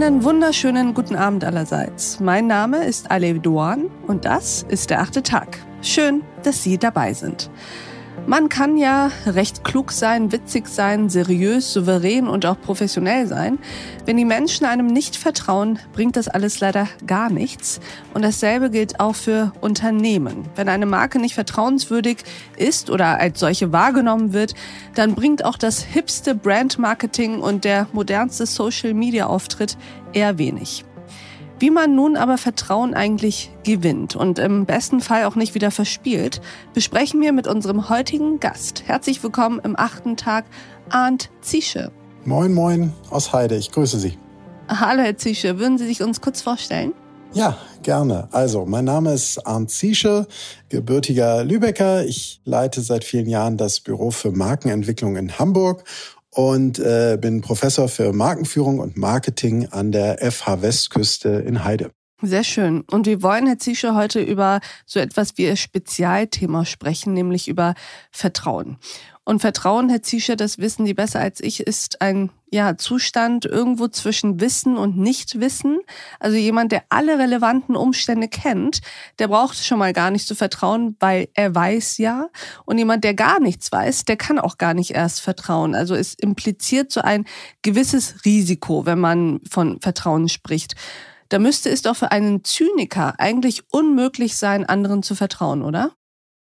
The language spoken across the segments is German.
Einen wunderschönen guten Abend allerseits. Mein Name ist Alev Duan und das ist der achte Tag. Schön, dass Sie dabei sind. Man kann ja recht klug sein, witzig sein, seriös, souverän und auch professionell sein. Wenn die Menschen einem nicht vertrauen, bringt das alles leider gar nichts. Und dasselbe gilt auch für Unternehmen. Wenn eine Marke nicht vertrauenswürdig ist oder als solche wahrgenommen wird, dann bringt auch das hipste Brandmarketing und der modernste Social-Media-Auftritt eher wenig. Wie man nun aber Vertrauen eigentlich gewinnt und im besten Fall auch nicht wieder verspielt, besprechen wir mit unserem heutigen Gast. Herzlich willkommen im achten Tag, Arndt Ziesche. Moin, moin aus Heide, ich grüße Sie. Hallo, Herr Ziesche, würden Sie sich uns kurz vorstellen? Ja, gerne. Also, mein Name ist Arndt Ziesche, gebürtiger Lübecker. Ich leite seit vielen Jahren das Büro für Markenentwicklung in Hamburg und äh, bin Professor für Markenführung und Marketing an der FH Westküste in Heide. Sehr schön. Und wir wollen, Herr Ziesche, heute über so etwas wie ein Spezialthema sprechen, nämlich über Vertrauen. Und Vertrauen, Herr Ziesche, das wissen Sie besser als ich, ist ein ja, Zustand irgendwo zwischen Wissen und Nichtwissen. Also jemand, der alle relevanten Umstände kennt, der braucht schon mal gar nicht zu vertrauen, weil er weiß ja. Und jemand, der gar nichts weiß, der kann auch gar nicht erst vertrauen. Also es impliziert so ein gewisses Risiko, wenn man von Vertrauen spricht. Da müsste es doch für einen Zyniker eigentlich unmöglich sein, anderen zu vertrauen, oder?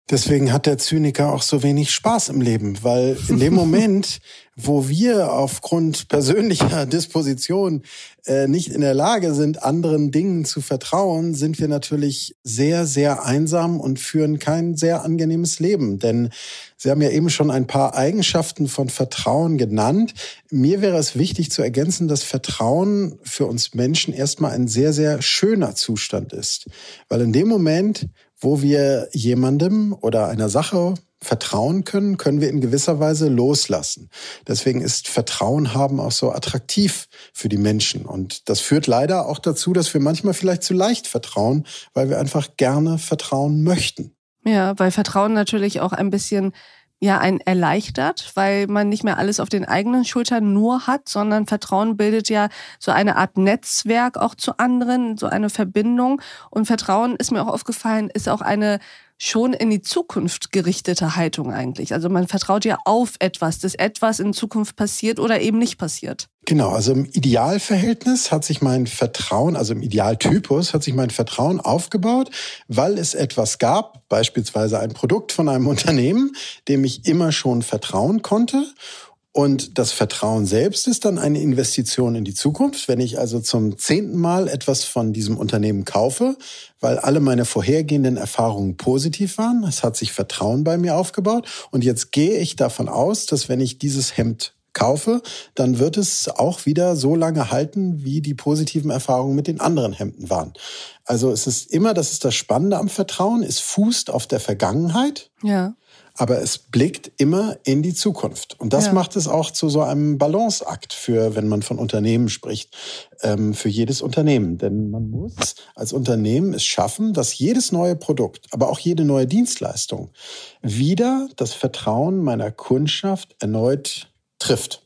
Deswegen hat der Zyniker auch so wenig Spaß im Leben, weil in dem Moment, wo wir aufgrund persönlicher Disposition äh, nicht in der Lage sind, anderen Dingen zu vertrauen, sind wir natürlich sehr, sehr einsam und führen kein sehr angenehmes Leben. Denn Sie haben ja eben schon ein paar Eigenschaften von Vertrauen genannt. Mir wäre es wichtig zu ergänzen, dass Vertrauen für uns Menschen erstmal ein sehr, sehr schöner Zustand ist. Weil in dem Moment, wo wir jemandem oder einer Sache vertrauen können, können wir in gewisser Weise loslassen. Deswegen ist Vertrauen haben auch so attraktiv für die Menschen. Und das führt leider auch dazu, dass wir manchmal vielleicht zu leicht vertrauen, weil wir einfach gerne vertrauen möchten. Ja, weil Vertrauen natürlich auch ein bisschen ja ein erleichtert, weil man nicht mehr alles auf den eigenen Schultern nur hat, sondern Vertrauen bildet ja so eine Art Netzwerk auch zu anderen, so eine Verbindung. Und Vertrauen ist mir auch aufgefallen, ist auch eine schon in die Zukunft gerichtete Haltung eigentlich. Also man vertraut ja auf etwas, dass etwas in Zukunft passiert oder eben nicht passiert. Genau, also im Idealverhältnis hat sich mein Vertrauen, also im Idealtypus hat sich mein Vertrauen aufgebaut, weil es etwas gab, beispielsweise ein Produkt von einem Unternehmen, dem ich immer schon vertrauen konnte und das Vertrauen selbst ist dann eine Investition in die Zukunft. Wenn ich also zum zehnten Mal etwas von diesem Unternehmen kaufe, weil alle meine vorhergehenden Erfahrungen positiv waren, es hat sich Vertrauen bei mir aufgebaut und jetzt gehe ich davon aus, dass wenn ich dieses Hemd kaufe, dann wird es auch wieder so lange halten, wie die positiven Erfahrungen mit den anderen Hemden waren. Also es ist immer, das ist das Spannende am Vertrauen, es fußt auf der Vergangenheit. Ja aber es blickt immer in die Zukunft. Und das ja. macht es auch zu so einem Balanceakt für, wenn man von Unternehmen spricht, ähm, für jedes Unternehmen. Denn man muss als Unternehmen es schaffen, dass jedes neue Produkt, aber auch jede neue Dienstleistung wieder das Vertrauen meiner Kundschaft erneut trifft.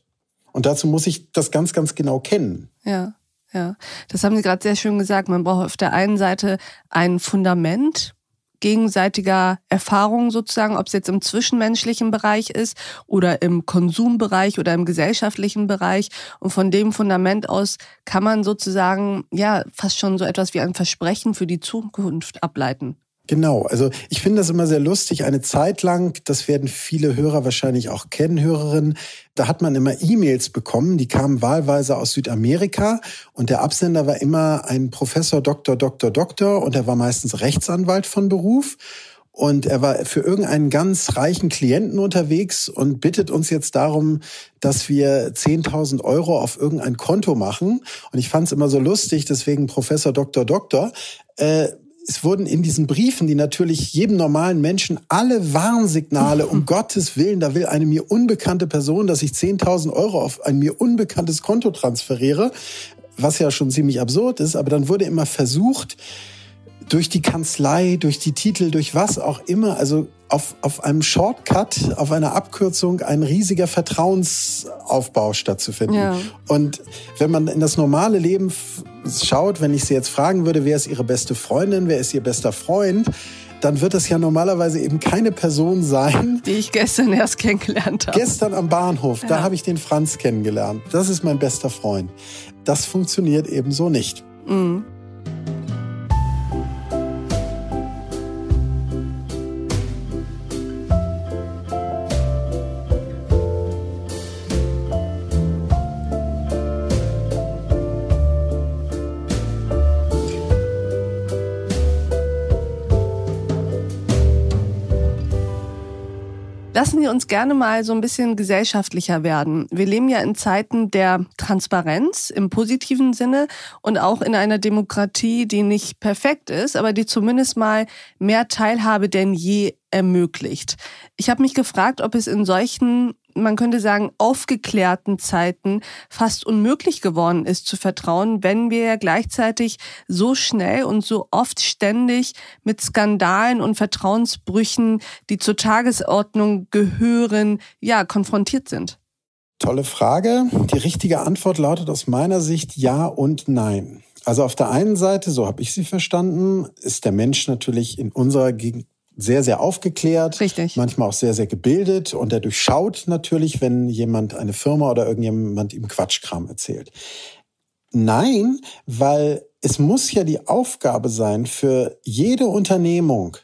Und dazu muss ich das ganz, ganz genau kennen. Ja. Ja, das haben Sie gerade sehr schön gesagt. Man braucht auf der einen Seite ein Fundament, gegenseitiger Erfahrung sozusagen, ob es jetzt im zwischenmenschlichen Bereich ist oder im Konsumbereich oder im gesellschaftlichen Bereich. Und von dem Fundament aus kann man sozusagen ja fast schon so etwas wie ein Versprechen für die Zukunft ableiten. Genau, also ich finde das immer sehr lustig. Eine Zeit lang, das werden viele Hörer wahrscheinlich auch kennen, Hörerinnen, da hat man immer E-Mails bekommen, die kamen wahlweise aus Südamerika und der Absender war immer ein Professor, Doktor, Doktor, Doktor und er war meistens Rechtsanwalt von Beruf. Und er war für irgendeinen ganz reichen Klienten unterwegs und bittet uns jetzt darum, dass wir 10.000 Euro auf irgendein Konto machen. Und ich fand es immer so lustig, deswegen Professor Doktor Doktor. Äh, es wurden in diesen Briefen, die natürlich jedem normalen Menschen alle Warnsignale, um Gottes Willen, da will eine mir unbekannte Person, dass ich 10.000 Euro auf ein mir unbekanntes Konto transferiere, was ja schon ziemlich absurd ist, aber dann wurde immer versucht, durch die Kanzlei, durch die Titel, durch was auch immer, also auf, auf einem Shortcut, auf einer Abkürzung ein riesiger Vertrauensaufbau stattzufinden. Ja. Und wenn man in das normale Leben schaut, wenn ich Sie jetzt fragen würde, wer ist Ihre beste Freundin, wer ist Ihr bester Freund, dann wird es ja normalerweise eben keine Person sein, die ich gestern erst kennengelernt habe. Gestern am Bahnhof, ja. da habe ich den Franz kennengelernt. Das ist mein bester Freund. Das funktioniert eben so nicht. Mhm. Lassen Sie uns gerne mal so ein bisschen gesellschaftlicher werden. Wir leben ja in Zeiten der Transparenz im positiven Sinne und auch in einer Demokratie, die nicht perfekt ist, aber die zumindest mal mehr Teilhabe denn je ermöglicht. Ich habe mich gefragt, ob es in solchen man könnte sagen, aufgeklärten Zeiten fast unmöglich geworden ist zu vertrauen, wenn wir ja gleichzeitig so schnell und so oft ständig mit Skandalen und Vertrauensbrüchen, die zur Tagesordnung gehören, ja, konfrontiert sind. Tolle Frage. Die richtige Antwort lautet aus meiner Sicht ja und nein. Also auf der einen Seite, so habe ich sie verstanden, ist der Mensch natürlich in unserer sehr, sehr aufgeklärt, Richtig. manchmal auch sehr, sehr gebildet und er durchschaut natürlich, wenn jemand, eine Firma oder irgendjemand ihm Quatschkram erzählt. Nein, weil es muss ja die Aufgabe sein für jede Unternehmung,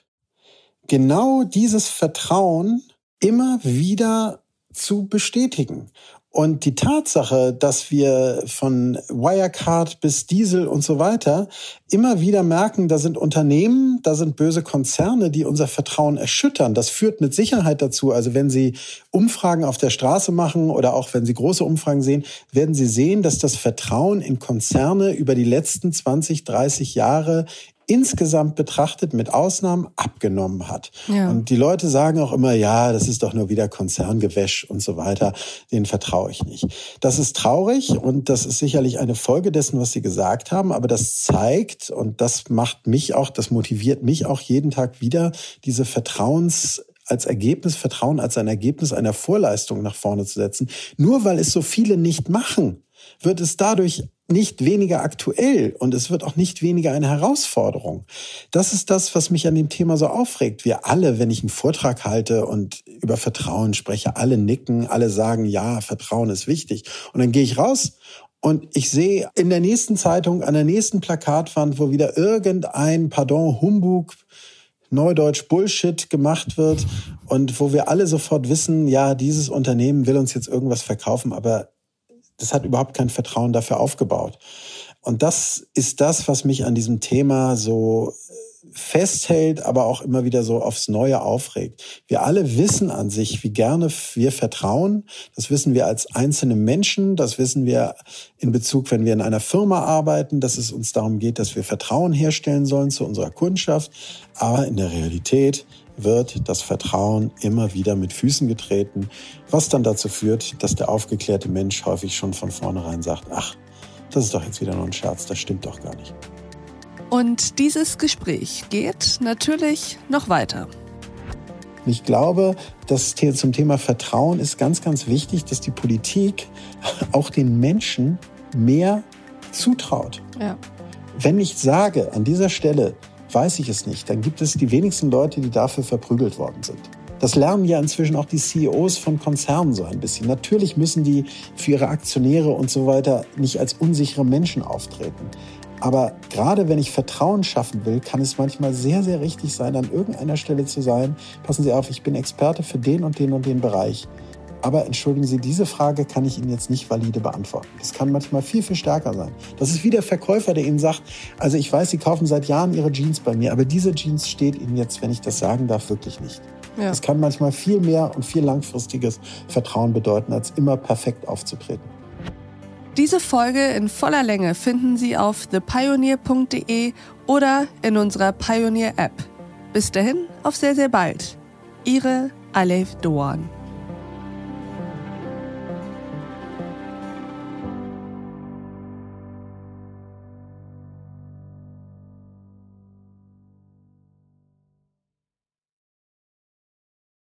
genau dieses Vertrauen immer wieder zu bestätigen. Und die Tatsache, dass wir von Wirecard bis Diesel und so weiter immer wieder merken, da sind Unternehmen, da sind böse Konzerne, die unser Vertrauen erschüttern. Das führt mit Sicherheit dazu. Also wenn Sie Umfragen auf der Straße machen oder auch wenn Sie große Umfragen sehen, werden Sie sehen, dass das Vertrauen in Konzerne über die letzten 20, 30 Jahre insgesamt betrachtet mit Ausnahmen abgenommen hat. Ja. Und die Leute sagen auch immer, ja, das ist doch nur wieder Konzerngewäsch und so weiter. Den vertraue ich nicht. Das ist traurig und das ist sicherlich eine Folge dessen, was Sie gesagt haben. Aber das zeigt und das macht mich auch, das motiviert mich auch jeden Tag wieder, diese Vertrauens als Ergebnis, Vertrauen als ein Ergebnis einer Vorleistung nach vorne zu setzen. Nur weil es so viele nicht machen, wird es dadurch nicht weniger aktuell und es wird auch nicht weniger eine Herausforderung. Das ist das, was mich an dem Thema so aufregt. Wir alle, wenn ich einen Vortrag halte und über Vertrauen spreche, alle nicken, alle sagen, ja, Vertrauen ist wichtig. Und dann gehe ich raus und ich sehe in der nächsten Zeitung, an der nächsten Plakatwand, wo wieder irgendein, pardon, Humbug, Neudeutsch Bullshit gemacht wird und wo wir alle sofort wissen, ja, dieses Unternehmen will uns jetzt irgendwas verkaufen, aber das hat überhaupt kein Vertrauen dafür aufgebaut. Und das ist das, was mich an diesem Thema so festhält, aber auch immer wieder so aufs Neue aufregt. Wir alle wissen an sich, wie gerne wir vertrauen. Das wissen wir als einzelne Menschen. Das wissen wir in Bezug, wenn wir in einer Firma arbeiten, dass es uns darum geht, dass wir Vertrauen herstellen sollen zu unserer Kundschaft. Aber in der Realität wird das Vertrauen immer wieder mit Füßen getreten, was dann dazu führt, dass der aufgeklärte Mensch häufig schon von vornherein sagt, ach, das ist doch jetzt wieder nur ein Scherz, das stimmt doch gar nicht. Und dieses Gespräch geht natürlich noch weiter. Ich glaube, dass zum Thema Vertrauen ist ganz, ganz wichtig, dass die Politik auch den Menschen mehr zutraut. Ja. Wenn ich sage an dieser Stelle, weiß ich es nicht, dann gibt es die wenigsten Leute, die dafür verprügelt worden sind. Das lernen ja inzwischen auch die CEOs von Konzernen so ein bisschen. Natürlich müssen die für ihre Aktionäre und so weiter nicht als unsichere Menschen auftreten. Aber gerade wenn ich Vertrauen schaffen will, kann es manchmal sehr, sehr richtig sein, an irgendeiner Stelle zu sein. Passen Sie auf, ich bin Experte für den und den und den Bereich. Aber entschuldigen Sie, diese Frage kann ich Ihnen jetzt nicht valide beantworten. Das kann manchmal viel, viel stärker sein. Das ist wie der Verkäufer, der Ihnen sagt, also ich weiß, Sie kaufen seit Jahren Ihre Jeans bei mir, aber diese Jeans steht Ihnen jetzt, wenn ich das sagen darf, wirklich nicht. Ja. Das kann manchmal viel mehr und viel langfristiges Vertrauen bedeuten, als immer perfekt aufzutreten. Diese Folge in voller Länge finden Sie auf thepioneer.de oder in unserer Pioneer App. Bis dahin, auf sehr, sehr bald. Ihre Alef Doan.